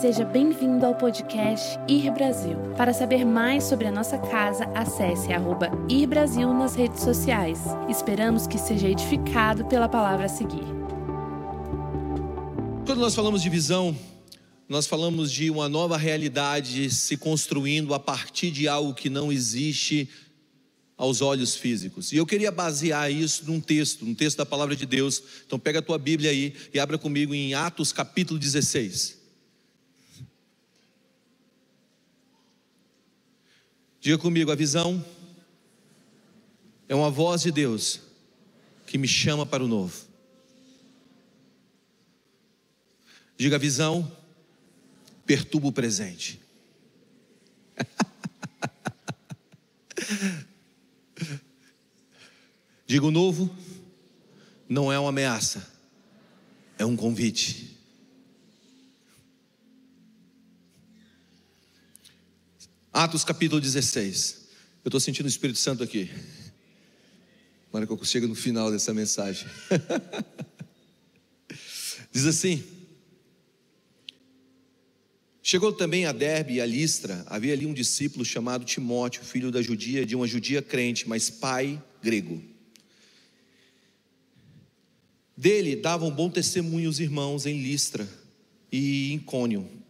Seja bem-vindo ao podcast Ir Brasil. Para saber mais sobre a nossa casa, acesse arroba Ir Brasil nas redes sociais. Esperamos que seja edificado pela palavra a seguir. Quando nós falamos de visão, nós falamos de uma nova realidade se construindo a partir de algo que não existe aos olhos físicos. E eu queria basear isso num texto, num texto da palavra de Deus. Então pega a tua Bíblia aí e abra comigo em Atos capítulo 16. Diga comigo, a visão é uma voz de Deus que me chama para o novo. Diga, a visão perturba o presente. Diga o novo não é uma ameaça, é um convite. Atos capítulo 16. Eu estou sentindo o Espírito Santo aqui. Agora que eu no final dessa mensagem. Diz assim: Chegou também a Derbe e a Listra, havia ali um discípulo chamado Timóteo, filho da judia, de uma judia crente, mas pai grego. Dele davam bom testemunho os irmãos em Listra e em.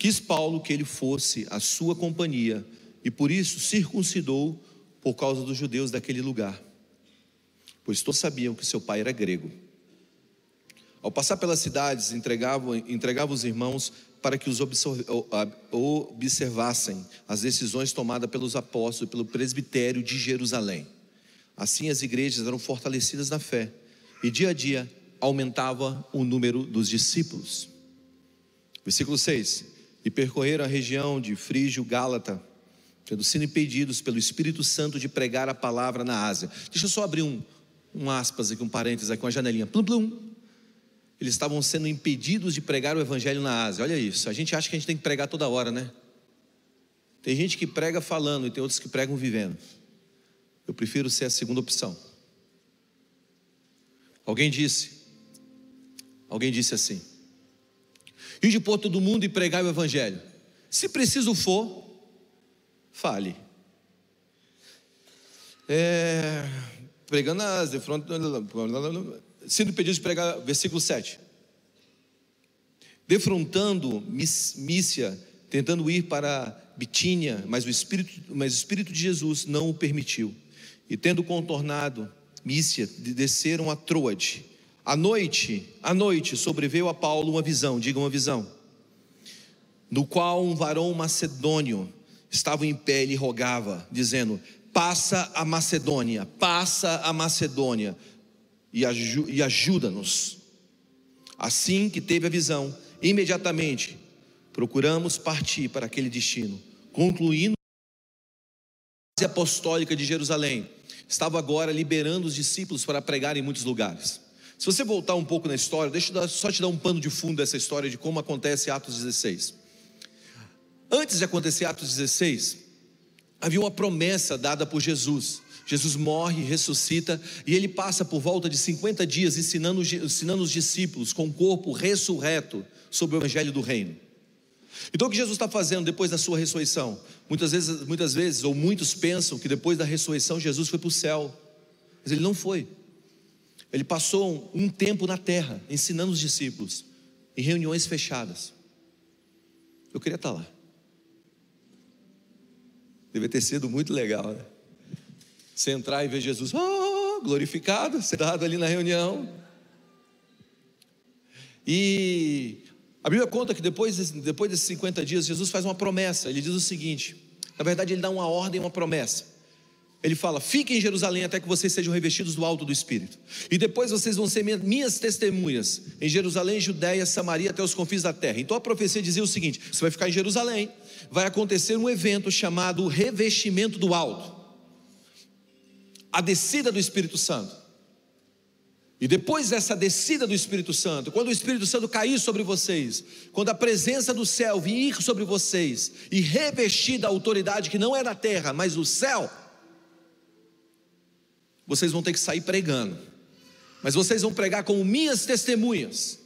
Quis Paulo que ele fosse a sua companhia e por isso circuncidou por causa dos judeus daquele lugar, pois todos sabiam que seu pai era grego. Ao passar pelas cidades, entregava, entregava os irmãos para que os observassem as decisões tomadas pelos apóstolos e pelo presbitério de Jerusalém. Assim as igrejas eram fortalecidas na fé e dia a dia aumentava o número dos discípulos. Versículo 6: E percorreram a região de Frígio, Gálata, tendo sido impedidos pelo Espírito Santo de pregar a palavra na Ásia. Deixa eu só abrir um, um aspas aqui, um parênteses aqui, uma janelinha. Plum, plum. Eles estavam sendo impedidos de pregar o evangelho na Ásia. Olha isso. A gente acha que a gente tem que pregar toda hora, né? Tem gente que prega falando e tem outros que pregam vivendo. Eu prefiro ser a segunda opção. Alguém disse, alguém disse assim: de por todo mundo e pregar o Evangelho. Se preciso for, fale. É, pregando as de sendo pedido de pregar, versículo 7. Defrontando Mícia, tentando ir para Bitínia, mas o Espírito, mas o Espírito de Jesus não o permitiu. E tendo contornado Mícia, desceram a Troade. À noite, à noite, sobreveio a Paulo uma visão, diga uma visão, no qual um varão macedônio estava em pé e rogava, dizendo: Passa a Macedônia, passa a Macedônia e, e ajuda-nos. Assim que teve a visão, imediatamente procuramos partir para aquele destino, concluindo a apostólica de Jerusalém estava agora liberando os discípulos para pregar em muitos lugares. Se você voltar um pouco na história, deixa eu só te dar um pano de fundo dessa história de como acontece Atos 16. Antes de acontecer Atos 16, havia uma promessa dada por Jesus. Jesus morre, ressuscita e ele passa por volta de 50 dias ensinando, ensinando os discípulos com o corpo ressurreto sobre o evangelho do reino. Então o que Jesus está fazendo depois da sua ressurreição? Muitas vezes, muitas vezes, ou muitos pensam que depois da ressurreição Jesus foi para o céu. Mas ele não foi. Ele passou um tempo na terra, ensinando os discípulos, em reuniões fechadas. Eu queria estar lá. Deve ter sido muito legal, né? Você entrar e ver Jesus, oh, glorificado, sentado ali na reunião. E a Bíblia conta que depois, depois desses 50 dias, Jesus faz uma promessa. Ele diz o seguinte: na verdade, ele dá uma ordem, uma promessa. Ele fala: Fiquem em Jerusalém até que vocês sejam revestidos do alto do Espírito. E depois vocês vão ser minhas testemunhas em Jerusalém, Judéia, Samaria, até os confins da terra. Então a profecia dizia o seguinte: Você vai ficar em Jerusalém, vai acontecer um evento chamado revestimento do alto a descida do Espírito Santo. E depois dessa descida do Espírito Santo, quando o Espírito Santo cair sobre vocês, quando a presença do céu vir sobre vocês e revestir da autoridade que não é da terra, mas do céu, vocês vão ter que sair pregando. Mas vocês vão pregar como minhas testemunhas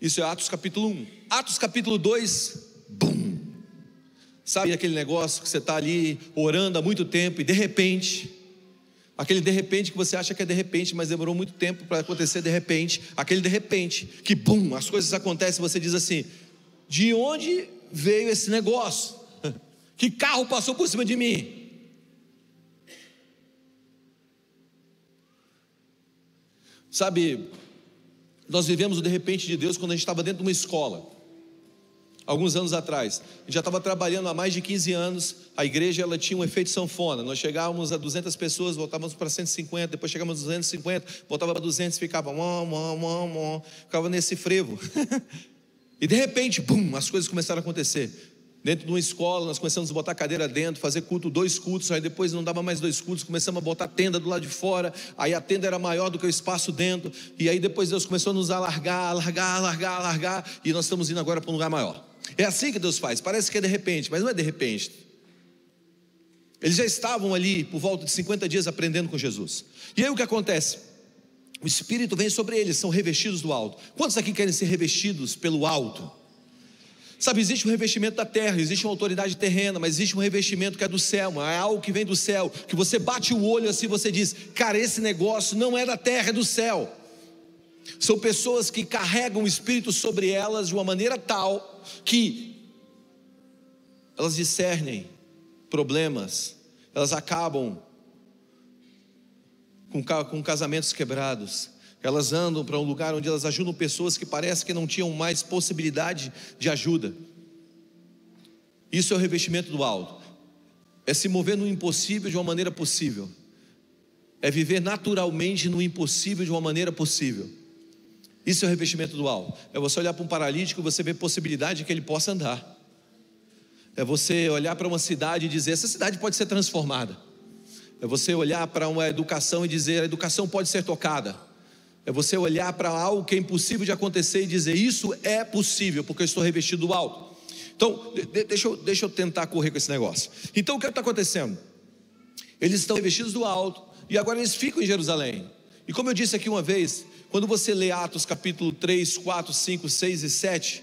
Isso é Atos capítulo 1. Atos capítulo 2, bum. Sabe aquele negócio que você está ali orando há muito tempo e de repente, aquele de repente que você acha que é de repente, mas demorou muito tempo para acontecer de repente, aquele de repente que bum, as coisas acontecem, você diz assim: de onde veio esse negócio? Que carro passou por cima de mim? Sabe, nós vivemos o de repente de Deus quando a gente estava dentro de uma escola. Alguns anos atrás, a gente já estava trabalhando há mais de 15 anos. A igreja ela tinha um efeito sanfona. Nós chegávamos a 200 pessoas, voltávamos para 150, depois chegávamos a 250, voltava para 200, ficava mó, mó, mó, mó, ficava nesse frevo. e de repente, pum, as coisas começaram a acontecer. Dentro de uma escola, nós começamos a botar cadeira dentro, fazer culto, dois cultos, aí depois não dava mais dois cultos, começamos a botar tenda do lado de fora, aí a tenda era maior do que o espaço dentro, e aí depois Deus começou a nos alargar, alargar, alargar, alargar, e nós estamos indo agora para um lugar maior. É assim que Deus faz, parece que é de repente, mas não é de repente. Eles já estavam ali por volta de 50 dias aprendendo com Jesus. E aí o que acontece? O Espírito vem sobre eles, são revestidos do alto. Quantos aqui querem ser revestidos pelo alto? Sabe, existe um revestimento da terra, existe uma autoridade terrena, mas existe um revestimento que é do céu, é algo que vem do céu, que você bate o olho assim, você diz, cara, esse negócio não é da terra, é do céu. São pessoas que carregam o Espírito sobre elas de uma maneira tal que elas discernem problemas, elas acabam com, com casamentos quebrados, elas andam para um lugar onde elas ajudam pessoas que parece que não tinham mais possibilidade de ajuda. Isso é o revestimento do alto. É se mover no impossível de uma maneira possível. É viver naturalmente no impossível de uma maneira possível. Isso é o revestimento do alto. É você olhar para um paralítico e você ver possibilidade de que ele possa andar. É você olhar para uma cidade e dizer: essa cidade pode ser transformada. É você olhar para uma educação e dizer: a educação pode ser tocada. É você olhar para algo que é impossível de acontecer e dizer: Isso é possível, porque eu estou revestido do alto. Então, deixa eu, deixa eu tentar correr com esse negócio. Então, o que está acontecendo? Eles estão revestidos do alto e agora eles ficam em Jerusalém. E como eu disse aqui uma vez, quando você lê Atos capítulo 3, 4, 5, 6 e 7,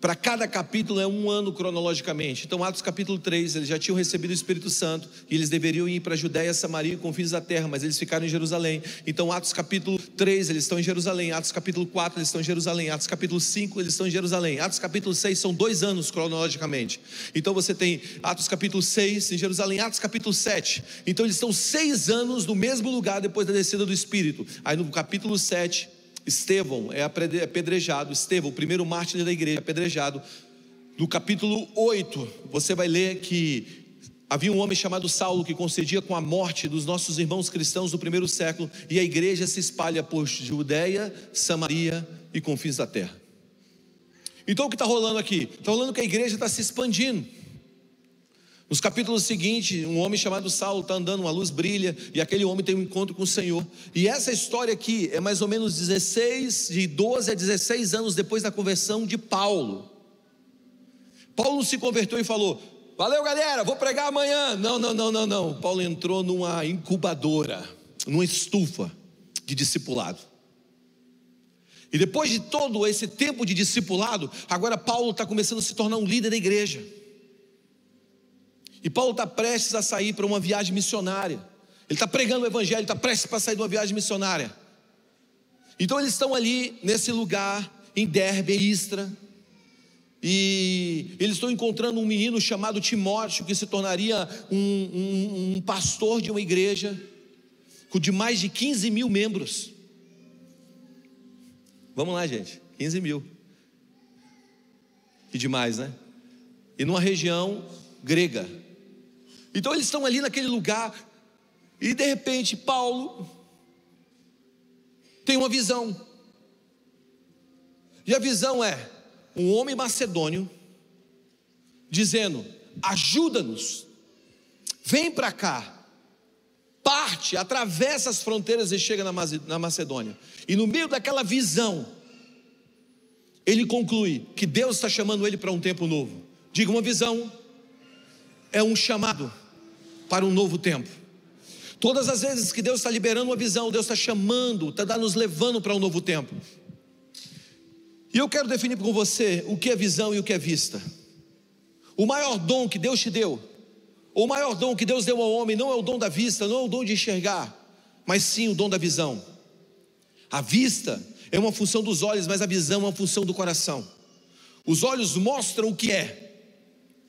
para cada capítulo é um ano cronologicamente. Então, Atos capítulo 3, eles já tinham recebido o Espírito Santo e eles deveriam ir para a Judéia, Samaria e confins da terra, mas eles ficaram em Jerusalém. Então, Atos capítulo 3, eles estão em Jerusalém. Atos capítulo 4, eles estão em Jerusalém. Atos capítulo 5, eles estão em Jerusalém. Atos capítulo 6 são dois anos cronologicamente. Então, você tem Atos capítulo 6 em Jerusalém, Atos capítulo 7. Então, eles estão seis anos no mesmo lugar depois da descida do Espírito. Aí, no capítulo 7, Estevão é apedrejado, Estevão, o primeiro mártir da igreja, apedrejado. No capítulo 8, você vai ler que havia um homem chamado Saulo que concedia com a morte dos nossos irmãos cristãos do primeiro século, e a igreja se espalha por Judeia, Samaria e confins da terra. Então o que está rolando aqui? Está rolando que a igreja está se expandindo. Nos capítulos seguintes, um homem chamado Saulo está andando, uma luz brilha, e aquele homem tem um encontro com o Senhor. E essa história aqui é mais ou menos 16, de 12 a 16 anos depois da conversão de Paulo. Paulo se converteu e falou: Valeu, galera, vou pregar amanhã. Não, não, não, não, não. Paulo entrou numa incubadora, numa estufa de discipulado. E depois de todo esse tempo de discipulado, agora Paulo está começando a se tornar um líder da igreja. E Paulo está prestes a sair para uma viagem missionária. Ele está pregando o Evangelho, está prestes para sair de uma viagem missionária. Então eles estão ali nesse lugar, em Derbe, Istra. E eles estão encontrando um menino chamado Timóteo, que se tornaria um, um, um pastor de uma igreja, de mais de 15 mil membros. Vamos lá, gente, 15 mil. E demais, né? E numa região grega. Então eles estão ali naquele lugar, e de repente Paulo tem uma visão. E a visão é um homem macedônio dizendo: ajuda-nos, vem para cá, parte, atravessa as fronteiras e chega na Macedônia. E no meio daquela visão, ele conclui que Deus está chamando ele para um tempo novo. Diga uma visão, é um chamado para um novo tempo. Todas as vezes que Deus está liberando uma visão, Deus está chamando, está nos levando para um novo tempo. E eu quero definir com você o que é visão e o que é vista. O maior dom que Deus te deu, o maior dom que Deus deu ao homem, não é o dom da vista, não é o dom de enxergar, mas sim o dom da visão. A vista é uma função dos olhos, mas a visão é uma função do coração. Os olhos mostram o que é,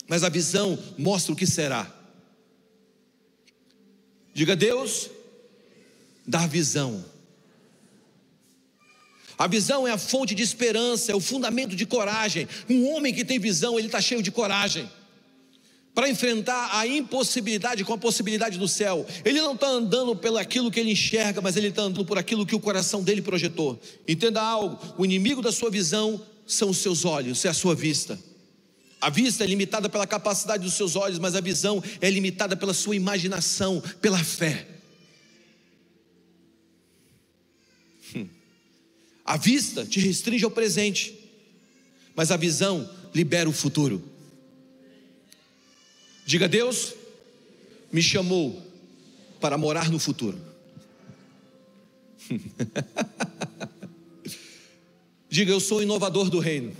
mas a visão mostra o que será. Diga Deus, dá visão. A visão é a fonte de esperança, é o fundamento de coragem. Um homem que tem visão, ele está cheio de coragem para enfrentar a impossibilidade com a possibilidade do céu. Ele não está andando pelo aquilo que ele enxerga, mas ele está andando por aquilo que o coração dele projetou. Entenda algo: o inimigo da sua visão são os seus olhos, é a sua vista. A vista é limitada pela capacidade dos seus olhos, mas a visão é limitada pela sua imaginação, pela fé. Hum. A vista te restringe ao presente, mas a visão libera o futuro. Diga Deus, me chamou para morar no futuro. Diga, eu sou o inovador do reino.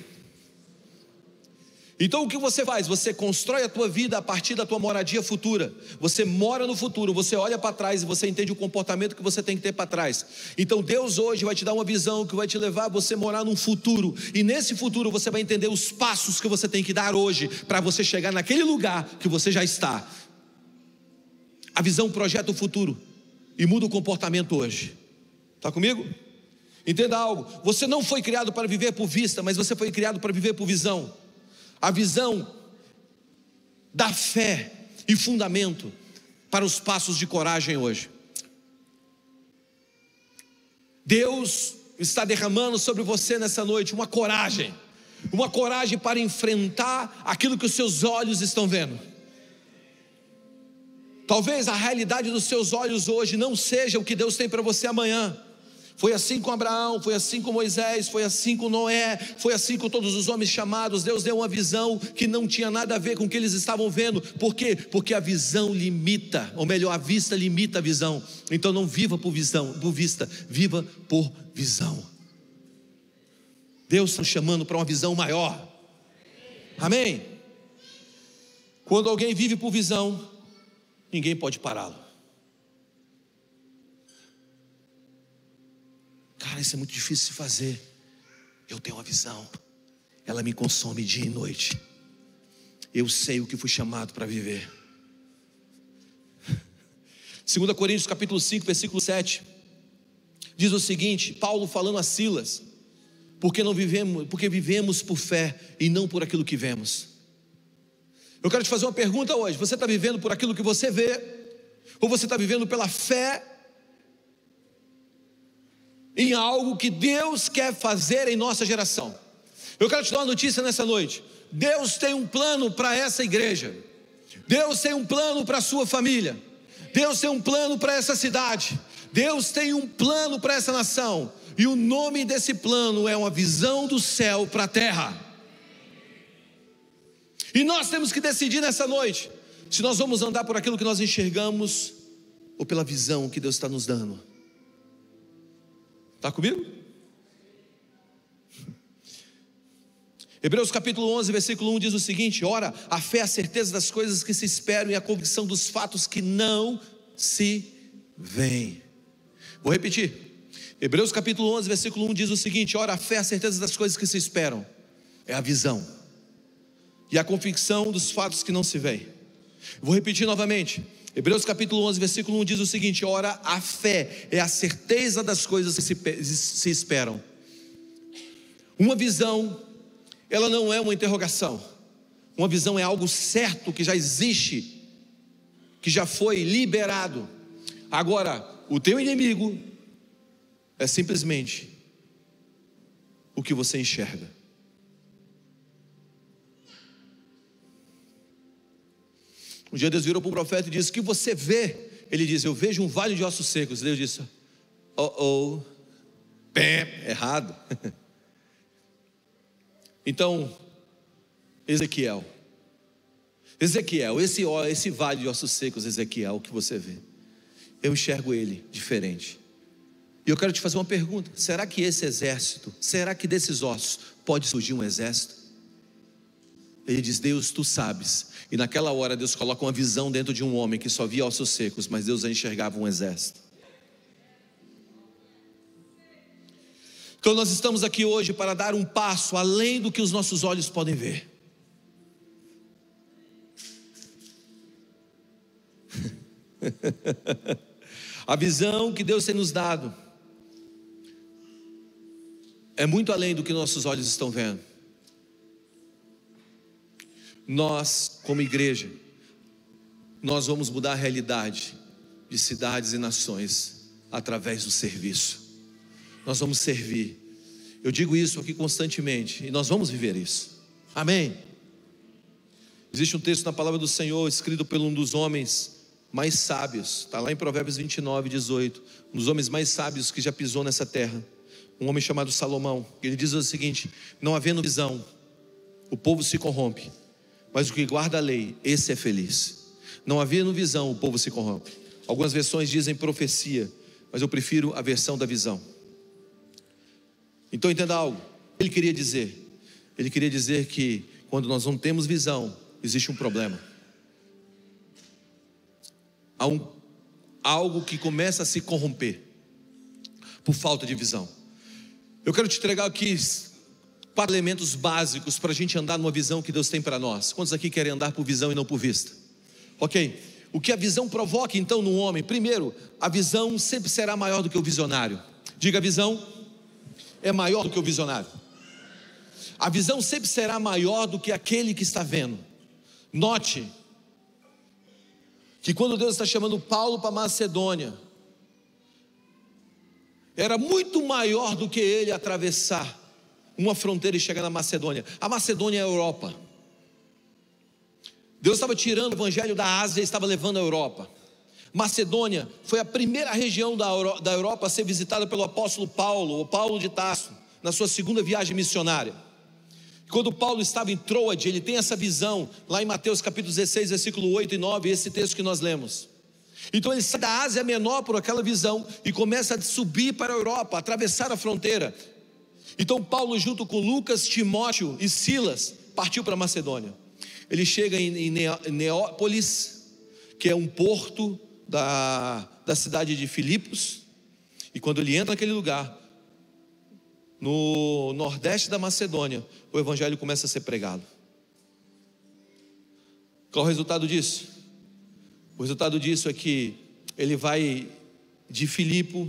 Então o que você faz? Você constrói a tua vida a partir da tua moradia futura. Você mora no futuro, você olha para trás e você entende o comportamento que você tem que ter para trás. Então Deus hoje vai te dar uma visão que vai te levar a você morar num futuro. E nesse futuro você vai entender os passos que você tem que dar hoje para você chegar naquele lugar que você já está. A visão projeta o futuro e muda o comportamento hoje. Está comigo? Entenda algo. Você não foi criado para viver por vista, mas você foi criado para viver por visão a visão da fé e fundamento para os passos de coragem hoje. Deus está derramando sobre você nessa noite uma coragem, uma coragem para enfrentar aquilo que os seus olhos estão vendo. Talvez a realidade dos seus olhos hoje não seja o que Deus tem para você amanhã. Foi assim com Abraão, foi assim com Moisés, foi assim com Noé, foi assim com todos os homens chamados. Deus deu uma visão que não tinha nada a ver com o que eles estavam vendo. Por quê? Porque a visão limita, ou melhor, a vista limita a visão. Então não viva por visão, por vista, viva por visão. Deus está chamando para uma visão maior. Amém? Quando alguém vive por visão, ninguém pode pará-lo. Cara, isso é muito difícil de fazer. Eu tenho uma visão, ela me consome dia e noite. Eu sei o que fui chamado para viver. 2 Coríntios capítulo 5, versículo 7. Diz o seguinte, Paulo falando a Silas, porque não vivemos, porque vivemos por fé e não por aquilo que vemos. Eu quero te fazer uma pergunta hoje: você está vivendo por aquilo que você vê, ou você está vivendo pela fé em algo que Deus quer fazer em nossa geração. Eu quero te dar uma notícia nessa noite. Deus tem um plano para essa igreja. Deus tem um plano para a sua família. Deus tem um plano para essa cidade. Deus tem um plano para essa nação. E o nome desse plano é uma visão do céu para a terra. E nós temos que decidir nessa noite se nós vamos andar por aquilo que nós enxergamos ou pela visão que Deus está nos dando. Está comigo? Hebreus capítulo 11, versículo 1 diz o seguinte: Ora, a fé é a certeza das coisas que se esperam e a convicção dos fatos que não se veem. Vou repetir. Hebreus capítulo 11, versículo 1 diz o seguinte: Ora, a fé é a certeza das coisas que se esperam, é a visão, e a convicção dos fatos que não se veem. Vou repetir novamente. Hebreus capítulo 11, versículo 1 diz o seguinte: Ora, a fé é a certeza das coisas que se, se esperam. Uma visão, ela não é uma interrogação. Uma visão é algo certo que já existe, que já foi liberado. Agora, o teu inimigo é simplesmente o que você enxerga. Um dia Deus virou para o profeta e disse: O que você vê? Ele disse: Eu vejo um vale de ossos secos. Deus disse: Oh, oh, pé, errado. então, Ezequiel, Ezequiel, esse, esse vale de ossos secos, Ezequiel, que você vê, eu enxergo ele diferente. E eu quero te fazer uma pergunta: será que esse exército, será que desses ossos pode surgir um exército? Ele diz: Deus, tu sabes. E naquela hora Deus coloca uma visão dentro de um homem que só via ossos secos, mas Deus enxergava um exército. Então nós estamos aqui hoje para dar um passo além do que os nossos olhos podem ver. A visão que Deus tem nos dado é muito além do que nossos olhos estão vendo. Nós, como igreja, nós vamos mudar a realidade de cidades e nações através do serviço. Nós vamos servir. Eu digo isso aqui constantemente e nós vamos viver isso. Amém. Existe um texto na palavra do Senhor escrito por um dos homens mais sábios, está lá em Provérbios 29, 18. Um dos homens mais sábios que já pisou nessa terra, um homem chamado Salomão. Ele diz o seguinte: Não havendo visão, o povo se corrompe, mas o que guarda a lei, esse é feliz. Não havendo visão, o povo se corrompe. Algumas versões dizem profecia, mas eu prefiro a versão da visão. Então entenda algo. Ele queria dizer, ele queria dizer que quando nós não temos visão, existe um problema a um, algo que começa a se corromper por falta de visão. Eu quero te entregar aqui quatro elementos básicos para a gente andar numa visão que Deus tem para nós. Quantos aqui querem andar por visão e não por vista? Ok. O que a visão provoca então no homem? Primeiro, a visão sempre será maior do que o visionário. Diga, a visão é maior do que o visionário. A visão sempre será maior do que aquele que está vendo. Note que quando Deus está chamando Paulo para Macedônia, era muito maior do que ele atravessar uma fronteira e chegar na Macedônia. A Macedônia é a Europa. Deus estava tirando o evangelho da Ásia e estava levando a Europa. Macedônia foi a primeira região da Europa a ser visitada pelo apóstolo Paulo, o Paulo de Tarso, na sua segunda viagem missionária. Quando Paulo estava em Troade, ele tem essa visão, lá em Mateus capítulo 16, versículo 8 e 9, esse texto que nós lemos. Então ele sai da Ásia Menor por aquela visão e começa a subir para a Europa, atravessar a fronteira. Então Paulo, junto com Lucas, Timóteo e Silas, partiu para Macedônia. Ele chega em Neópolis, que é um porto da, da cidade de Filipos, e quando ele entra naquele lugar, no nordeste da Macedônia, o evangelho começa a ser pregado. Qual o resultado disso? O resultado disso é que ele vai de Filipo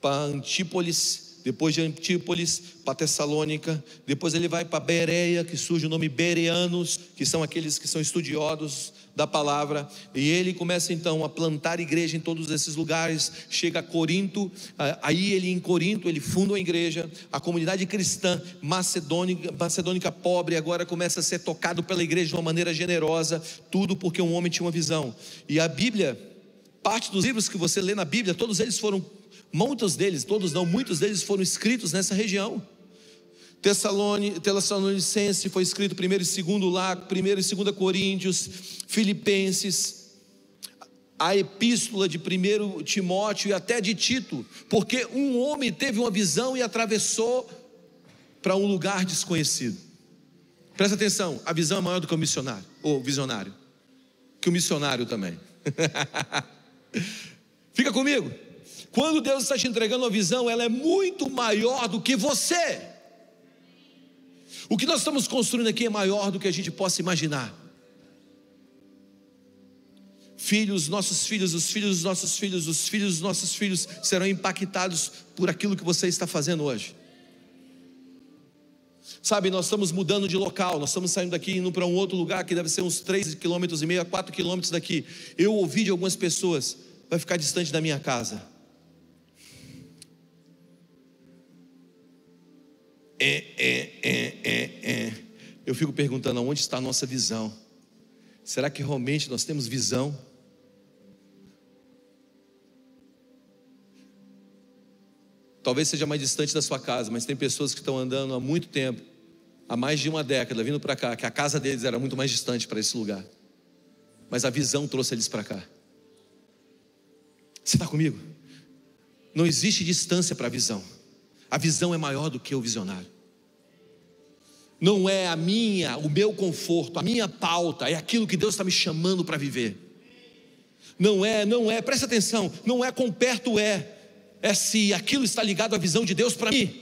para Antípolis, depois de Antípolis para Tessalônica, depois ele vai para Bereia, que surge o nome Bereanos, que são aqueles que são estudiosos da palavra, e ele começa então a plantar igreja em todos esses lugares, chega a Corinto, aí ele em Corinto, ele funda uma igreja, a comunidade cristã macedônica, macedônica pobre agora começa a ser tocado pela igreja de uma maneira generosa, tudo porque um homem tinha uma visão. E a Bíblia, parte dos livros que você lê na Bíblia, todos eles foram Muitos deles, todos não, muitos deles foram escritos nessa região. Tessalonicense foi escrito primeiro e segundo lá, primeiro e segunda Coríntios, Filipenses, a epístola de primeiro Timóteo e até de Tito, porque um homem teve uma visão e atravessou para um lugar desconhecido. Presta atenção, a visão é maior do que o missionário, ou visionário, que o missionário também. Fica comigo. Quando Deus está te entregando uma visão, ela é muito maior do que você. O que nós estamos construindo aqui é maior do que a gente possa imaginar. Filhos, nossos filhos, os filhos dos nossos filhos, os filhos dos nossos filhos serão impactados por aquilo que você está fazendo hoje. Sabe, nós estamos mudando de local, nós estamos saindo daqui indo para um outro lugar que deve ser uns 3 km a 4 quilômetros daqui. Eu ouvi de algumas pessoas, vai ficar distante da minha casa. É, é, é, é, é. Eu fico perguntando aonde está a nossa visão. Será que realmente nós temos visão? Talvez seja mais distante da sua casa, mas tem pessoas que estão andando há muito tempo, há mais de uma década, vindo para cá, que a casa deles era muito mais distante para esse lugar. Mas a visão trouxe eles para cá. Você está comigo? Não existe distância para a visão. A visão é maior do que o visionário. Não é a minha, o meu conforto, a minha pauta, é aquilo que Deus está me chamando para viver. Não é, não é, presta atenção, não é com perto é, é se aquilo está ligado à visão de Deus para mim.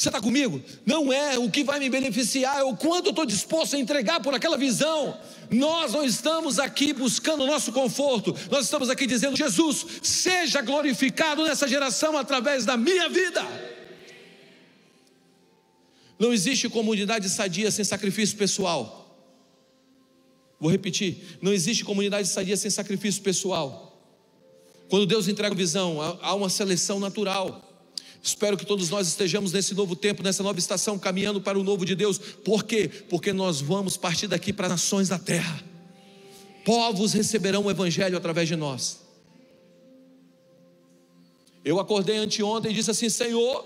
Você está comigo? Não é o que vai me beneficiar, é o quanto eu estou disposto a entregar por aquela visão. Nós não estamos aqui buscando o nosso conforto, nós estamos aqui dizendo: Jesus, seja glorificado nessa geração através da minha vida. Não existe comunidade sadia sem sacrifício pessoal. Vou repetir: não existe comunidade sadia sem sacrifício pessoal. Quando Deus entrega visão, há uma seleção natural. Espero que todos nós estejamos nesse novo tempo, nessa nova estação, caminhando para o novo de Deus. Por quê? Porque nós vamos partir daqui para nações da terra. Povos receberão o Evangelho através de nós. Eu acordei anteontem e disse assim: Senhor,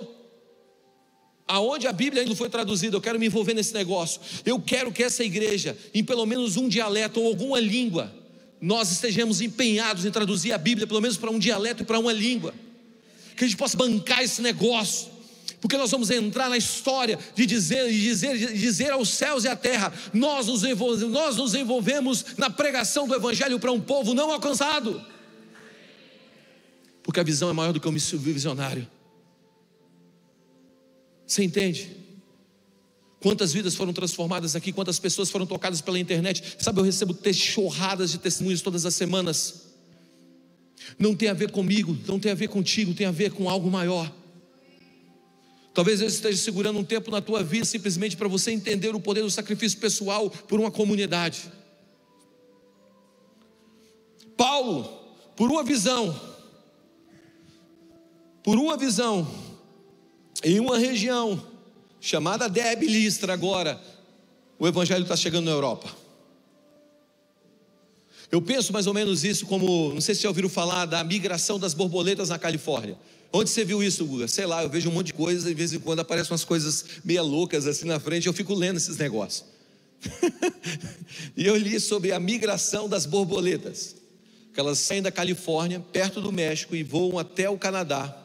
aonde a Bíblia ainda foi traduzida, eu quero me envolver nesse negócio. Eu quero que essa igreja, em pelo menos um dialeto ou alguma língua, nós estejamos empenhados em traduzir a Bíblia, pelo menos para um dialeto e para uma língua que a gente possa bancar esse negócio, porque nós vamos entrar na história de dizer, de dizer, de dizer aos céus e à terra: nós nos, nós nos envolvemos na pregação do Evangelho para um povo não alcançado, porque a visão é maior do que o visionário. Você entende? Quantas vidas foram transformadas aqui, quantas pessoas foram tocadas pela internet. Sabe, eu recebo chorradas de testemunhos todas as semanas. Não tem a ver comigo, não tem a ver contigo, tem a ver com algo maior. Talvez eu esteja segurando um tempo na tua vida simplesmente para você entender o poder do sacrifício pessoal por uma comunidade. Paulo, por uma visão, por uma visão, em uma região chamada Debilistra agora, o evangelho está chegando na Europa. Eu penso mais ou menos isso como, não sei se já ouviram falar da migração das borboletas na Califórnia. Onde você viu isso, Guga? Sei lá, eu vejo um monte de coisa, de vez em quando aparecem umas coisas meia loucas assim na frente, eu fico lendo esses negócios. e eu li sobre a migração das borboletas. Que elas saem da Califórnia, perto do México, e voam até o Canadá.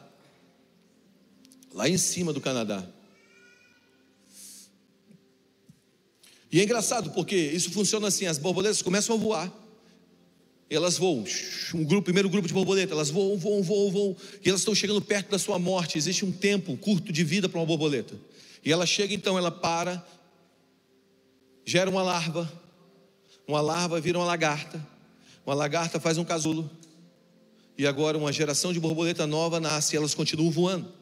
Lá em cima do Canadá. E é engraçado porque isso funciona assim: as borboletas começam a voar elas voam, um grupo, primeiro grupo de borboleta, elas voam, voam, voam, voam, e elas estão chegando perto da sua morte. Existe um tempo curto de vida para uma borboleta. E ela chega então, ela para, gera uma larva, uma larva vira uma lagarta, uma lagarta faz um casulo, e agora uma geração de borboleta nova nasce. E elas continuam voando.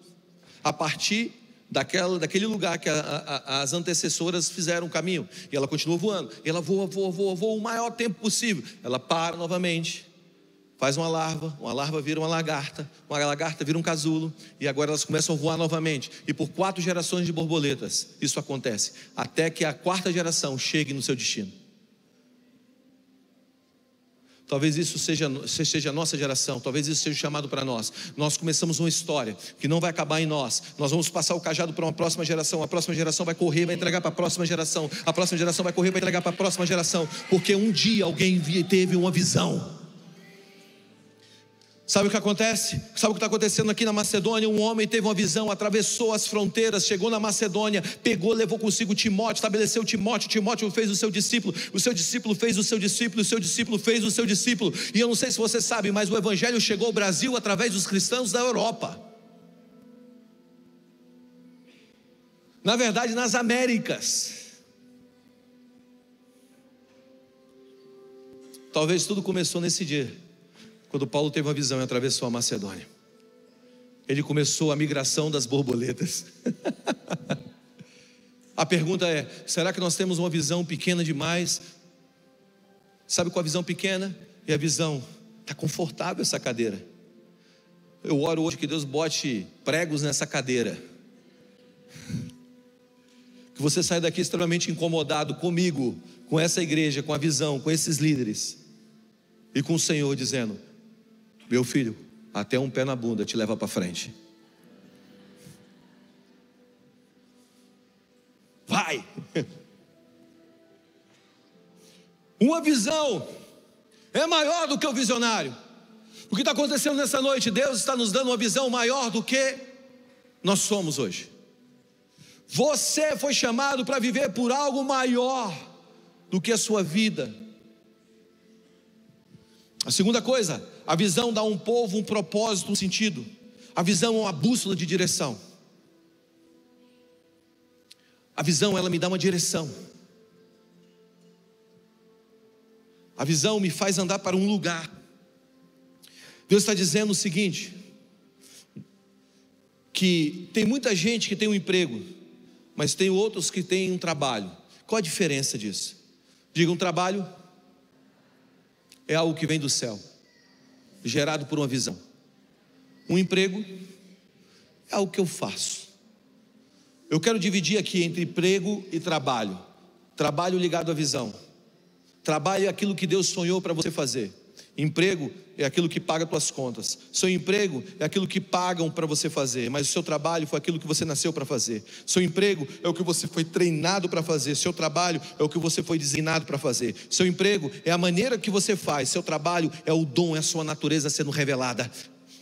A partir daquela, daquele lugar que a, a, as antecessoras fizeram o caminho. E ela continua voando. E ela voa, voa, voa, voa o maior tempo possível. Ela para novamente, faz uma larva, uma larva vira uma lagarta, uma lagarta vira um casulo, e agora elas começam a voar novamente. E por quatro gerações de borboletas, isso acontece, até que a quarta geração chegue no seu destino. Talvez isso seja, seja a nossa geração, talvez isso seja chamado para nós. Nós começamos uma história que não vai acabar em nós. Nós vamos passar o cajado para uma próxima geração. A próxima geração vai correr, vai entregar para a próxima geração. A próxima geração vai correr, vai entregar para a próxima geração. Porque um dia alguém teve uma visão. Sabe o que acontece? Sabe o que está acontecendo aqui na Macedônia? Um homem teve uma visão, atravessou as fronteiras, chegou na Macedônia, pegou, levou consigo Timóteo, estabeleceu Timóteo. Timóteo fez o seu discípulo, o seu discípulo fez o seu discípulo, o seu discípulo fez o seu discípulo. E eu não sei se você sabe, mas o Evangelho chegou ao Brasil através dos cristãos da Europa. Na verdade, nas Américas. Talvez tudo começou nesse dia quando Paulo teve uma visão e atravessou a Macedônia. Ele começou a migração das borboletas. a pergunta é: será que nós temos uma visão pequena demais? Sabe qual a visão pequena? E a visão, está confortável essa cadeira. Eu oro hoje que Deus bote pregos nessa cadeira. Que você saia daqui extremamente incomodado comigo, com essa igreja, com a visão, com esses líderes. E com o Senhor dizendo: meu filho, até um pé na bunda te leva para frente. Vai! Uma visão é maior do que o visionário. O que está acontecendo nessa noite? Deus está nos dando uma visão maior do que nós somos hoje. Você foi chamado para viver por algo maior do que a sua vida. A segunda coisa, a visão dá a um povo um propósito, um sentido. A visão é uma bússola de direção. A visão, ela me dá uma direção. A visão me faz andar para um lugar. Deus está dizendo o seguinte: que tem muita gente que tem um emprego, mas tem outros que têm um trabalho. Qual a diferença disso? Diga, um trabalho é algo que vem do céu, gerado por uma visão. Um emprego é algo que eu faço. Eu quero dividir aqui entre emprego e trabalho. Trabalho ligado à visão. Trabalho é aquilo que Deus sonhou para você fazer. Emprego é aquilo que paga suas contas. Seu emprego é aquilo que pagam para você fazer, mas o seu trabalho foi aquilo que você nasceu para fazer. Seu emprego é o que você foi treinado para fazer. Seu trabalho é o que você foi designado para fazer. Seu emprego é a maneira que você faz. Seu trabalho é o dom, é a sua natureza sendo revelada.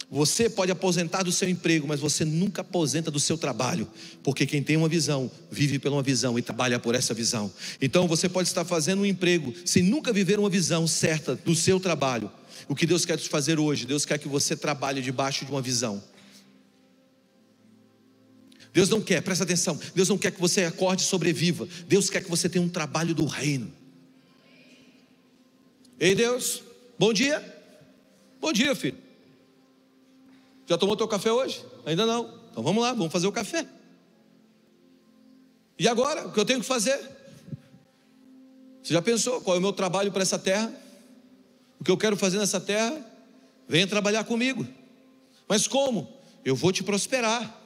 Você pode aposentar do seu emprego, mas você nunca aposenta do seu trabalho, porque quem tem uma visão vive pela uma visão e trabalha por essa visão. Então você pode estar fazendo um emprego sem nunca viver uma visão certa do seu trabalho. O que Deus quer te fazer hoje? Deus quer que você trabalhe debaixo de uma visão. Deus não quer, presta atenção, Deus não quer que você acorde e sobreviva. Deus quer que você tenha um trabalho do reino. Ei Deus, bom dia. Bom dia, filho. Já tomou teu café hoje? Ainda não. Então vamos lá, vamos fazer o café. E agora, o que eu tenho que fazer? Você já pensou qual é o meu trabalho para essa terra? O que eu quero fazer nessa terra? Venha trabalhar comigo. Mas como? Eu vou te prosperar.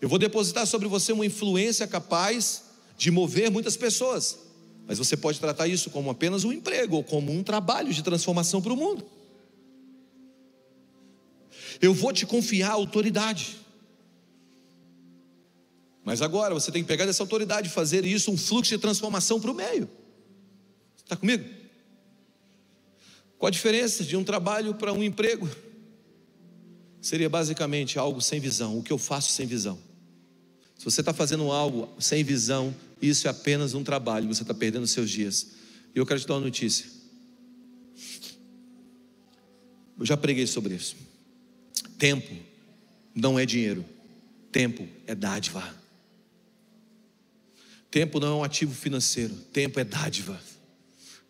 Eu vou depositar sobre você uma influência capaz de mover muitas pessoas. Mas você pode tratar isso como apenas um emprego ou como um trabalho de transformação para o mundo. Eu vou te confiar a autoridade. Mas agora você tem que pegar essa autoridade e fazer isso um fluxo de transformação para o meio. Está comigo? Qual a diferença de um trabalho para um emprego? Seria basicamente algo sem visão, o que eu faço sem visão. Se você está fazendo algo sem visão, isso é apenas um trabalho, você está perdendo seus dias. E eu quero te dar uma notícia. Eu já preguei sobre isso. Tempo não é dinheiro, tempo é dádiva. Tempo não é um ativo financeiro, tempo é dádiva,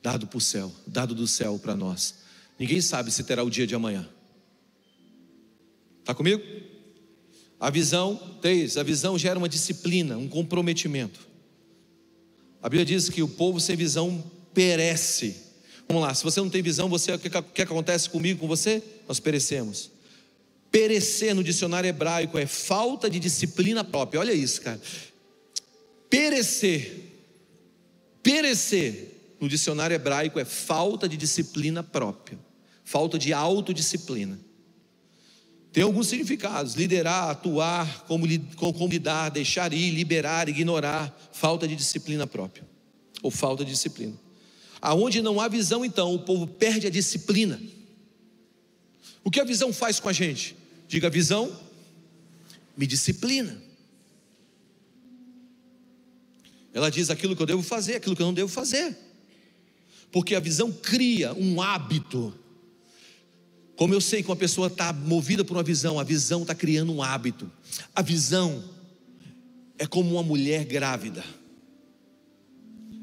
dado para o céu, dado do céu para nós. Ninguém sabe se terá o dia de amanhã. Está comigo? A visão, três, a visão gera uma disciplina, um comprometimento. A Bíblia diz que o povo sem visão perece. Vamos lá, se você não tem visão, você, o que, que acontece comigo, com você? Nós perecemos. Perecer no dicionário hebraico é falta de disciplina própria. Olha isso, cara. Perecer. Perecer no dicionário hebraico é falta de disciplina própria. Falta de autodisciplina. Tem alguns significados: liderar, atuar, como, lidar, deixar ir, liberar, ignorar. Falta de disciplina própria. Ou falta de disciplina. Aonde não há visão, então, o povo perde a disciplina. O que a visão faz com a gente? Diga, a visão me disciplina. Ela diz aquilo que eu devo fazer, aquilo que eu não devo fazer. Porque a visão cria um hábito. Como eu sei que uma pessoa está movida por uma visão, a visão está criando um hábito. A visão é como uma mulher grávida.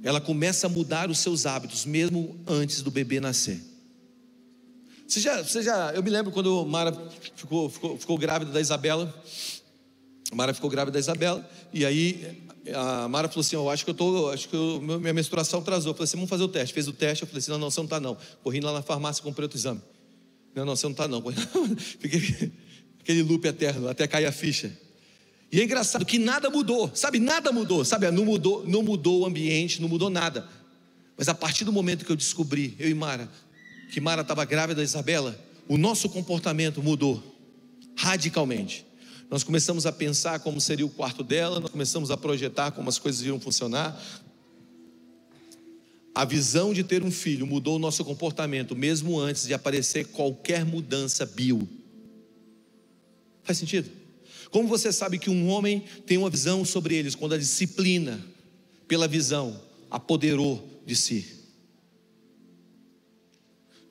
Ela começa a mudar os seus hábitos, mesmo antes do bebê nascer. Você já, você já, eu me lembro quando Mara ficou, ficou, ficou grávida da Isabela. Mara ficou grávida da Isabela. E aí a Mara falou assim: Eu acho que eu tô, acho que eu, minha menstruação atrasou. Eu falei assim: vamos fazer o teste. Fez o teste. Eu falei assim: não, não, você não está não. Corri lá na farmácia, comprei outro exame. Não, não, você não está não. Fiquei aquele loop eterno, até cair a ficha. E é engraçado que nada mudou, sabe? Nada mudou, sabe? Não mudou, não mudou o ambiente, não mudou nada. Mas a partir do momento que eu descobri, eu e Mara, que Mara estava grávida da Isabela, o nosso comportamento mudou radicalmente. Nós começamos a pensar como seria o quarto dela, nós começamos a projetar como as coisas iriam funcionar. A visão de ter um filho mudou o nosso comportamento, mesmo antes de aparecer qualquer mudança bio. Faz sentido? Como você sabe que um homem tem uma visão sobre eles quando a disciplina, pela visão, apoderou de si?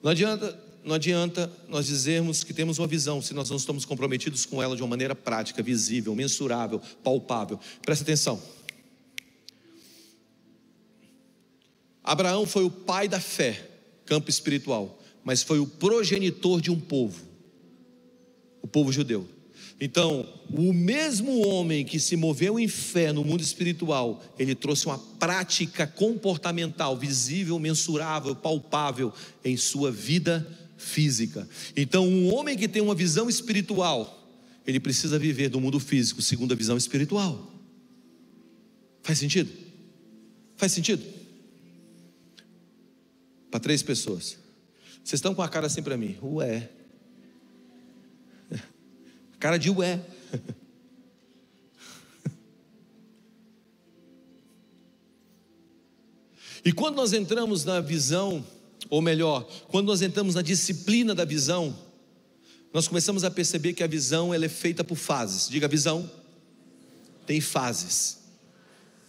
Não adianta, não adianta nós dizermos que temos uma visão se nós não estamos comprometidos com ela de uma maneira prática, visível, mensurável, palpável. Presta atenção. Abraão foi o pai da fé, campo espiritual, mas foi o progenitor de um povo, o povo judeu. Então, o mesmo homem que se moveu em fé no mundo espiritual, ele trouxe uma prática comportamental visível, mensurável, palpável em sua vida física. Então, um homem que tem uma visão espiritual, ele precisa viver do mundo físico segundo a visão espiritual. Faz sentido? Faz sentido? Para três pessoas. Vocês estão com a cara assim para mim? Ué. Cara de ué. E quando nós entramos na visão, ou melhor, quando nós entramos na disciplina da visão, nós começamos a perceber que a visão ela é feita por fases. Diga visão. Tem fases.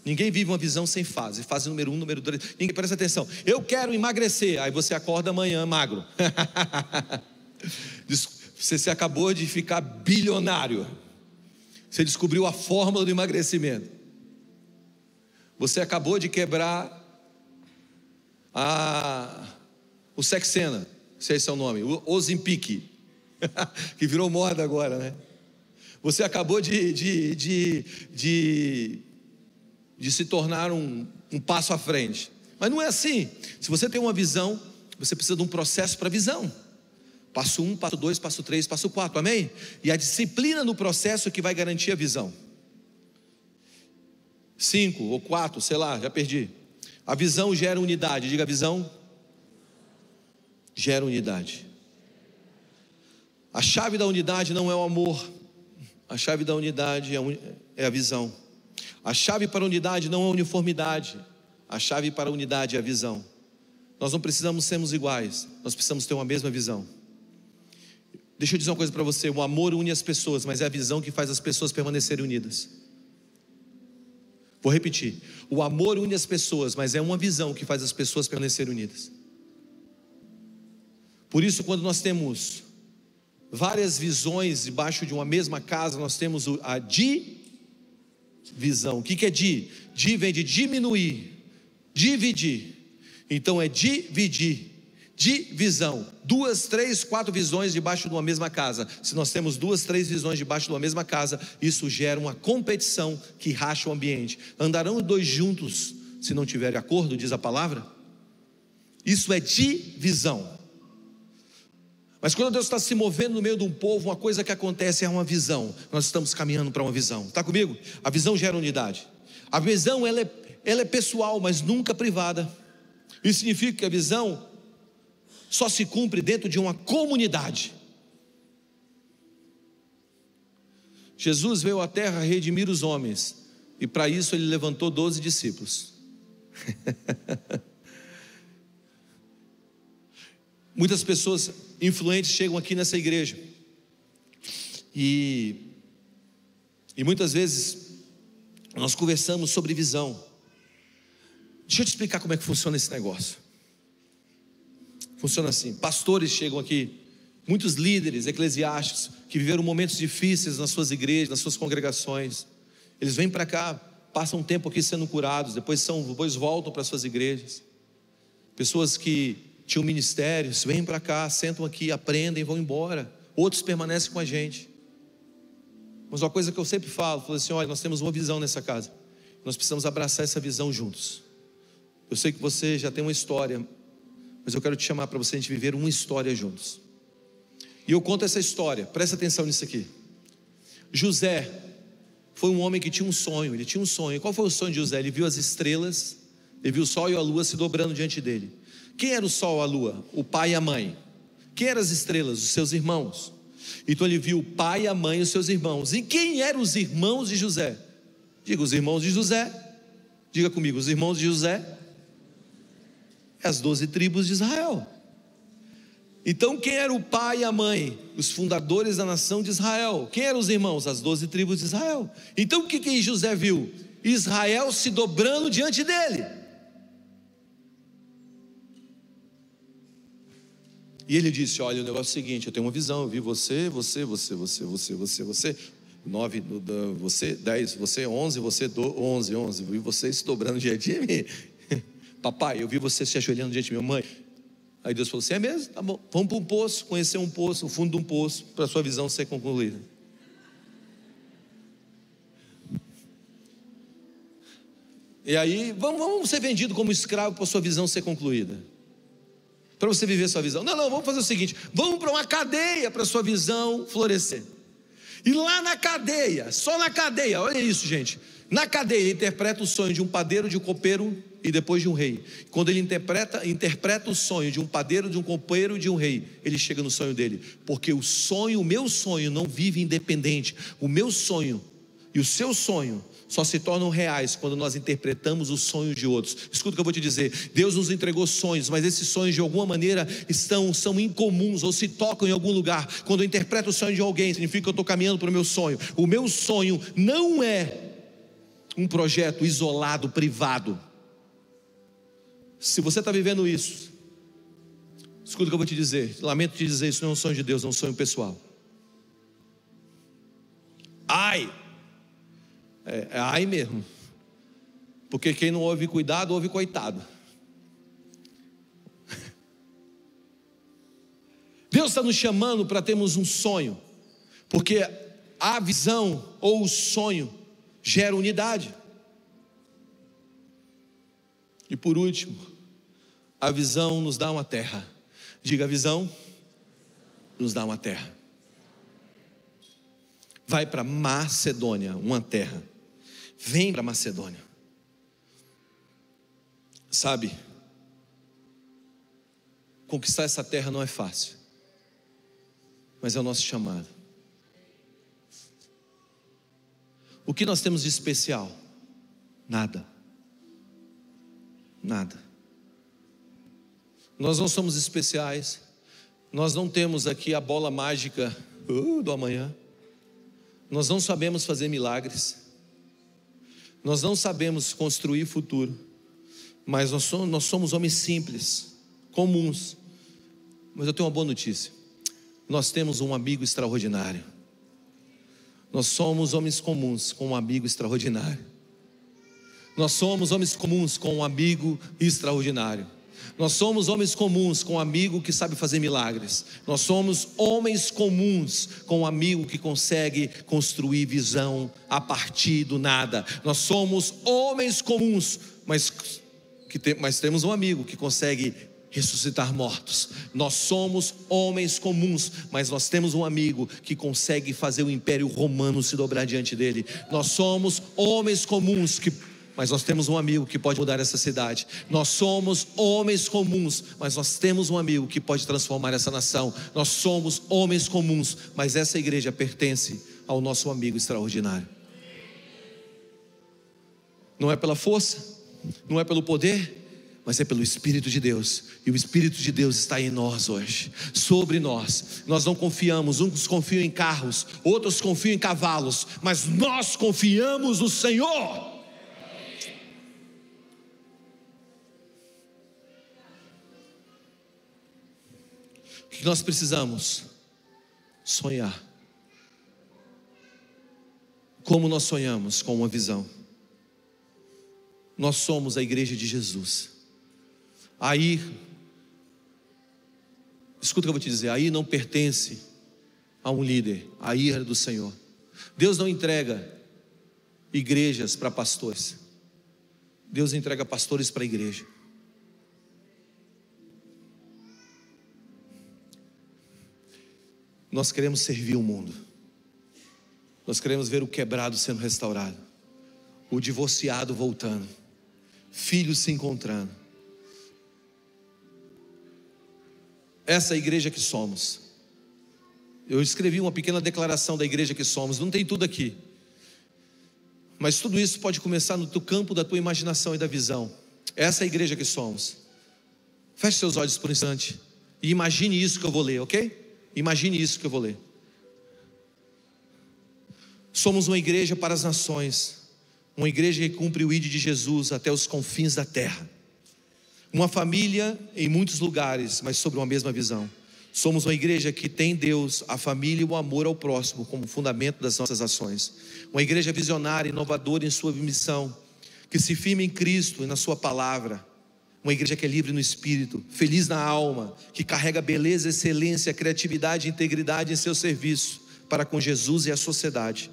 Ninguém vive uma visão sem fase. Fase número um, número dois. Ninguém presta atenção. Eu quero emagrecer. Aí você acorda amanhã magro. Você acabou de ficar bilionário. Você descobriu a fórmula do emagrecimento. Você acabou de quebrar a, o Sexena, se esse é o nome, o Ozempic, que virou moda agora, né? Você acabou de, de, de, de, de se tornar um, um passo à frente. Mas não é assim. Se você tem uma visão, você precisa de um processo para visão. Passo um, passo dois, passo três, passo quatro, amém? E a disciplina no processo que vai garantir a visão. Cinco ou quatro, sei lá, já perdi. A visão gera unidade, diga visão gera unidade. A chave da unidade não é o amor, a chave da unidade é, é a visão. A chave para a unidade não é a uniformidade, a chave para a unidade é a visão. Nós não precisamos sermos iguais, nós precisamos ter uma mesma visão. Deixa eu dizer uma coisa para você: o amor une as pessoas, mas é a visão que faz as pessoas permanecerem unidas. Vou repetir: o amor une as pessoas, mas é uma visão que faz as pessoas permanecerem unidas. Por isso, quando nós temos várias visões debaixo de uma mesma casa, nós temos a divisão. O que é di? Di vem de diminuir, dividir. Então é dividir divisão. Duas, três, quatro visões debaixo de uma mesma casa. Se nós temos duas, três visões debaixo de uma mesma casa, isso gera uma competição que racha o ambiente. Andarão dois juntos se não tiverem acordo, diz a palavra? Isso é divisão. Mas quando Deus está se movendo no meio de um povo, uma coisa que acontece é uma visão. Nós estamos caminhando para uma visão. Está comigo? A visão gera unidade. A visão ela é, ela é pessoal, mas nunca privada. Isso significa que a visão só se cumpre dentro de uma comunidade. Jesus veio à terra redimir os homens, e para isso ele levantou doze discípulos. Muitas pessoas influentes chegam aqui nessa igreja, e, e muitas vezes nós conversamos sobre visão. Deixa eu te explicar como é que funciona esse negócio. Funciona assim: pastores chegam aqui, muitos líderes eclesiásticos que viveram momentos difíceis nas suas igrejas, nas suas congregações. Eles vêm para cá, passam um tempo aqui sendo curados, depois, são, depois voltam para suas igrejas. Pessoas que tinham ministérios, vêm para cá, sentam aqui, aprendem, vão embora. Outros permanecem com a gente. Mas uma coisa que eu sempre falo, falo assim, olha, nós temos uma visão nessa casa. Nós precisamos abraçar essa visão juntos. Eu sei que você já tem uma história mas eu quero te chamar para você a gente viver uma história juntos. E eu conto essa história, presta atenção nisso aqui. José foi um homem que tinha um sonho, ele tinha um sonho. Qual foi o sonho de José? Ele viu as estrelas, ele viu o sol e a lua se dobrando diante dele. Quem era o sol e a lua? O pai e a mãe. Quem eram as estrelas? Os seus irmãos. Então ele viu o pai, a mãe e os seus irmãos. E quem eram os irmãos de José? Diga os irmãos de José. Diga comigo, os irmãos de José as doze tribos de Israel. Então, quem era o pai e a mãe? Os fundadores da nação de Israel. Quem eram os irmãos? As doze tribos de Israel. Então, o que, que José viu? Israel se dobrando diante dele. E ele disse: Olha, o negócio é o seguinte: eu tenho uma visão, eu vi você, você, você, você, você, você, você, nove, você, dez, você, onze, você, do, onze, onze, vi você se dobrando diante de mim. Papai, eu vi você se ajoelhando diante de minha mãe. Aí Deus falou assim: é mesmo? Tá bom, vamos para um poço, conhecer um poço, o fundo de um poço, para a sua visão ser concluída. E aí, vamos, vamos ser vendido como escravo para a sua visão ser concluída. Para você viver sua visão. Não, não, vamos fazer o seguinte: vamos para uma cadeia para a sua visão florescer. E lá na cadeia, só na cadeia, olha isso, gente. Na cadeia, ele interpreta o sonho de um padeiro, de um copeiro e depois de um rei. Quando ele interpreta, interpreta o sonho de um padeiro, de um copeiro e de um rei, ele chega no sonho dele. Porque o sonho, o meu sonho, não vive independente. O meu sonho e o seu sonho só se tornam reais quando nós interpretamos os sonhos de outros. Escuta o que eu vou te dizer: Deus nos entregou sonhos, mas esses sonhos de alguma maneira estão são incomuns ou se tocam em algum lugar. Quando eu interpreto o sonho de alguém, significa que eu estou caminhando para o meu sonho. O meu sonho não é um projeto isolado, privado. Se você está vivendo isso, escuta o que eu vou te dizer. Lamento te dizer, isso não é um sonho de Deus, é um sonho pessoal. Ai, é, é ai mesmo. Porque quem não ouve cuidado, ouve coitado. Deus está nos chamando para termos um sonho, porque a visão ou o sonho gera unidade. E por último, a visão nos dá uma terra. Diga, a visão nos dá uma terra. Vai para Macedônia, uma terra. Vem para Macedônia. Sabe, conquistar essa terra não é fácil, mas é o nosso chamado. O que nós temos de especial? Nada. Nada. Nós não somos especiais, nós não temos aqui a bola mágica uh, do amanhã, nós não sabemos fazer milagres, nós não sabemos construir futuro, mas nós somos, nós somos homens simples, comuns. Mas eu tenho uma boa notícia: nós temos um amigo extraordinário. Nós somos homens comuns com um amigo extraordinário. Nós somos homens comuns com um amigo extraordinário. Nós somos homens comuns com um amigo que sabe fazer milagres. Nós somos homens comuns com um amigo que consegue construir visão a partir do nada. Nós somos homens comuns, mas, que tem, mas temos um amigo que consegue ressuscitar mortos. Nós somos homens comuns, mas nós temos um amigo que consegue fazer o império romano se dobrar diante dele. Nós somos homens comuns que mas nós temos um amigo que pode mudar essa cidade. Nós somos homens comuns, mas nós temos um amigo que pode transformar essa nação. Nós somos homens comuns, mas essa igreja pertence ao nosso amigo extraordinário. Não é pela força, não é pelo poder, mas é pelo Espírito de Deus. E o Espírito de Deus está em nós hoje, sobre nós. Nós não confiamos, uns confiam em carros, outros confiam em cavalos, mas nós confiamos no Senhor. O que nós precisamos? Sonhar. Como nós sonhamos com uma visão? Nós somos a igreja de Jesus. Aí, escuta o que eu vou te dizer: aí não pertence a um líder, a ira do Senhor. Deus não entrega igrejas para pastores, Deus entrega pastores para a igreja. Nós queremos servir o mundo. Nós queremos ver o quebrado sendo restaurado, o divorciado voltando, filhos se encontrando. Essa igreja que somos. Eu escrevi uma pequena declaração da igreja que somos, não tem tudo aqui. Mas tudo isso pode começar no campo da tua imaginação e da visão. Essa é a igreja que somos. Feche seus olhos por um instante e imagine isso que eu vou ler, ok? Imagine isso que eu vou ler. Somos uma igreja para as nações, uma igreja que cumpre o ID de Jesus até os confins da terra. Uma família em muitos lugares, mas sobre uma mesma visão. Somos uma igreja que tem Deus, a família e o amor ao próximo como fundamento das nossas ações. Uma igreja visionária, inovadora em sua missão, que se firma em Cristo e na Sua palavra. Uma igreja que é livre no espírito, feliz na alma, que carrega beleza, excelência, criatividade e integridade em seu serviço para com Jesus e a sociedade.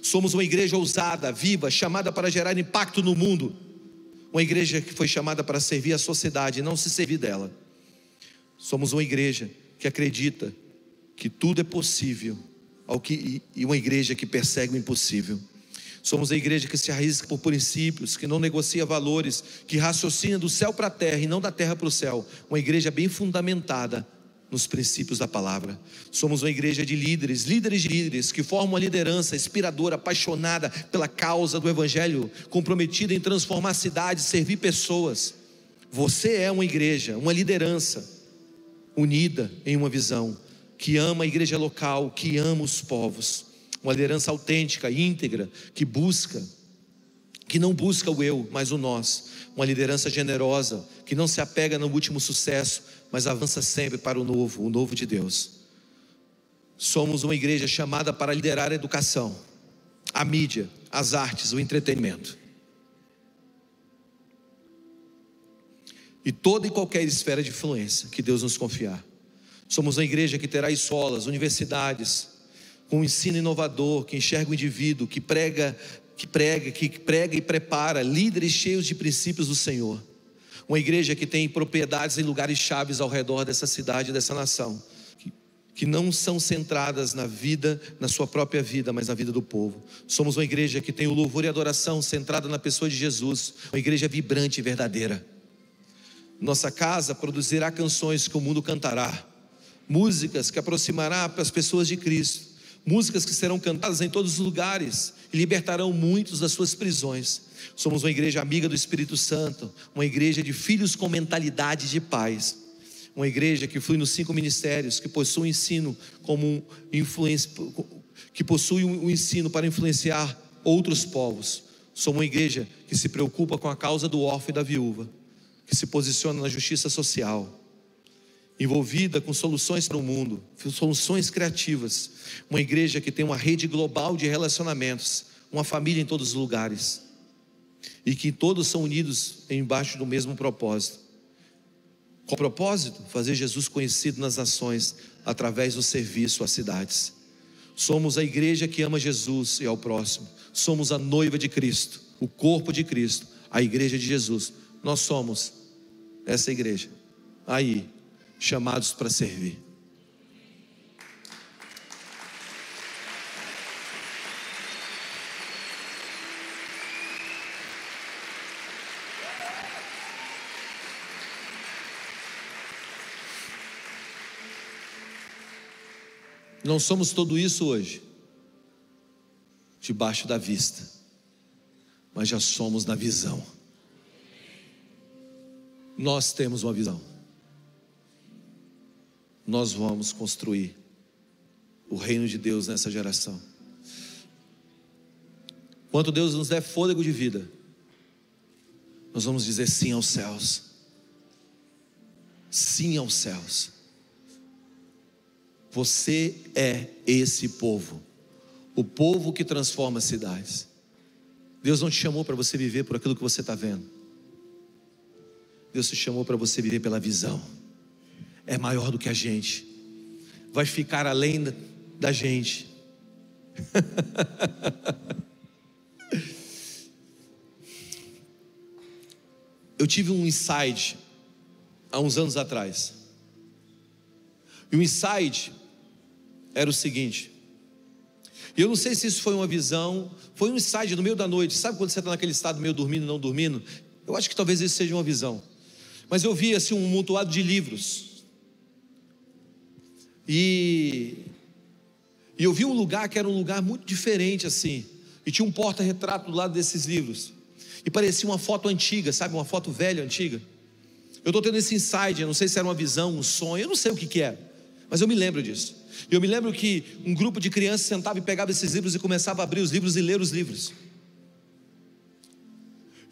Somos uma igreja ousada, viva, chamada para gerar impacto no mundo. Uma igreja que foi chamada para servir a sociedade e não se servir dela. Somos uma igreja que acredita que tudo é possível, ao que, e uma igreja que persegue o impossível. Somos a igreja que se arrisca por princípios, que não negocia valores, que raciocina do céu para a terra e não da terra para o céu. Uma igreja bem fundamentada nos princípios da palavra. Somos uma igreja de líderes, líderes de líderes, que formam uma liderança inspiradora, apaixonada pela causa do Evangelho, comprometida em transformar cidades, servir pessoas. Você é uma igreja, uma liderança unida em uma visão, que ama a igreja local, que ama os povos, uma liderança autêntica, íntegra, que busca, que não busca o eu, mas o nós, uma liderança generosa, que não se apega no último sucesso, mas avança sempre para o novo, o novo de Deus. Somos uma igreja chamada para liderar a educação, a mídia, as artes, o entretenimento. e toda e qualquer esfera de influência que Deus nos confiar. Somos uma igreja que terá escolas, universidades, com um ensino inovador, que enxerga o indivíduo, que prega, que prega, que prega e prepara líderes cheios de princípios do Senhor. Uma igreja que tem propriedades em lugares chaves ao redor dessa cidade, dessa nação, que, que não são centradas na vida, na sua própria vida, mas na vida do povo. Somos uma igreja que tem o louvor e adoração centrada na pessoa de Jesus, uma igreja vibrante e verdadeira. Nossa casa produzirá canções que o mundo cantará, músicas que aproximará as pessoas de Cristo, músicas que serão cantadas em todos os lugares e libertarão muitos das suas prisões. Somos uma igreja amiga do Espírito Santo, uma igreja de filhos com mentalidade de paz, uma igreja que flui nos cinco ministérios, que possui um ensino como um influência, que possui um ensino para influenciar outros povos. Somos uma igreja que se preocupa com a causa do órfão e da viúva que se posiciona na justiça social, envolvida com soluções para o mundo, soluções criativas, uma igreja que tem uma rede global de relacionamentos, uma família em todos os lugares, e que todos são unidos embaixo do mesmo propósito. Qual propósito? Fazer Jesus conhecido nas nações através do serviço às cidades. Somos a igreja que ama Jesus e ao próximo. Somos a noiva de Cristo, o corpo de Cristo, a igreja de Jesus. Nós somos essa igreja. Aí, chamados para servir. Não somos tudo isso hoje, debaixo da vista, mas já somos na visão nós temos uma visão. Nós vamos construir o reino de Deus nessa geração. Quanto Deus nos der fôlego de vida, nós vamos dizer sim aos céus. Sim aos céus. Você é esse povo, o povo que transforma cidades. Deus não te chamou para você viver por aquilo que você está vendo. Deus te chamou para você viver pela visão. É maior do que a gente. Vai ficar além da gente. Eu tive um insight há uns anos atrás. E o insight era o seguinte. E eu não sei se isso foi uma visão, foi um insight no meio da noite. Sabe quando você está naquele estado meio dormindo, não dormindo? Eu acho que talvez isso seja uma visão mas eu vi assim um montoado de livros. E, e eu vi um lugar que era um lugar muito diferente assim. E tinha um porta-retrato do lado desses livros. E parecia uma foto antiga, sabe? Uma foto velha, antiga. Eu estou tendo esse insight, eu não sei se era uma visão, um sonho, eu não sei o que, que era, mas eu me lembro disso. Eu me lembro que um grupo de crianças sentava e pegava esses livros e começava a abrir os livros e ler os livros.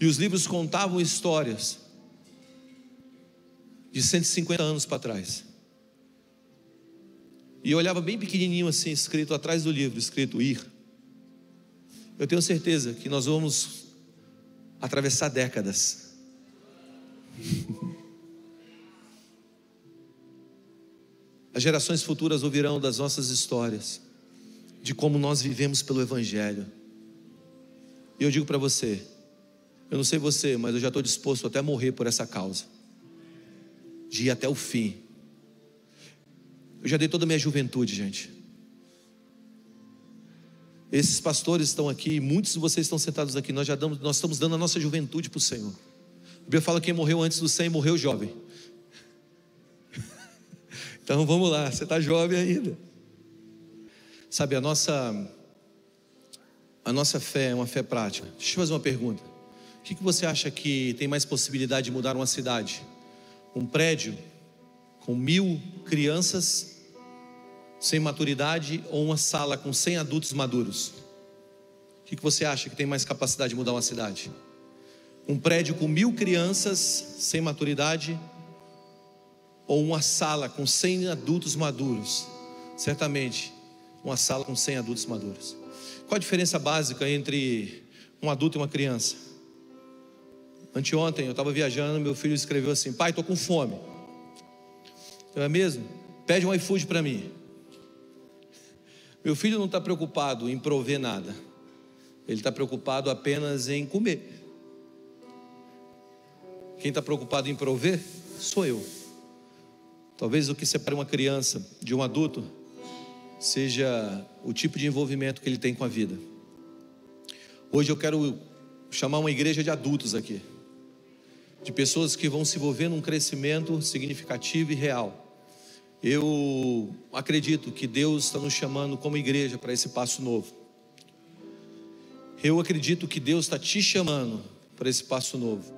E os livros contavam histórias de 150 anos para trás. E eu olhava bem pequenininho assim, escrito atrás do livro, escrito ir. Eu tenho certeza que nós vamos atravessar décadas. As gerações futuras ouvirão das nossas histórias, de como nós vivemos pelo Evangelho. E eu digo para você, eu não sei você, mas eu já estou disposto até a morrer por essa causa, de ir até o fim. Eu já dei toda a minha juventude, gente. Esses pastores estão aqui, muitos de vocês estão sentados aqui. Nós já damos, nós estamos dando a nossa juventude para o Senhor. A Bíblia fala que quem morreu antes do 100 morreu jovem. Então vamos lá, você está jovem ainda. Sabe, a nossa, a nossa fé é uma fé prática. Deixa eu fazer uma pergunta. O que, que você acha que tem mais possibilidade de mudar uma cidade? Um prédio com mil crianças sem maturidade ou uma sala com 100 adultos maduros? O que, que você acha que tem mais capacidade de mudar uma cidade? Um prédio com mil crianças sem maturidade ou uma sala com 100 adultos maduros? Certamente, uma sala com 100 adultos maduros. Qual a diferença básica entre um adulto e uma criança? Anteontem eu estava viajando, meu filho escreveu assim: Pai, estou com fome. Então é mesmo? Pede um iFood para mim. Meu filho não está preocupado em prover nada, ele está preocupado apenas em comer. Quem está preocupado em prover sou eu. Talvez o que separe uma criança de um adulto seja o tipo de envolvimento que ele tem com a vida. Hoje eu quero chamar uma igreja de adultos aqui, de pessoas que vão se envolver num crescimento significativo e real. Eu acredito que Deus está nos chamando como igreja para esse passo novo. Eu acredito que Deus está te chamando para esse passo novo.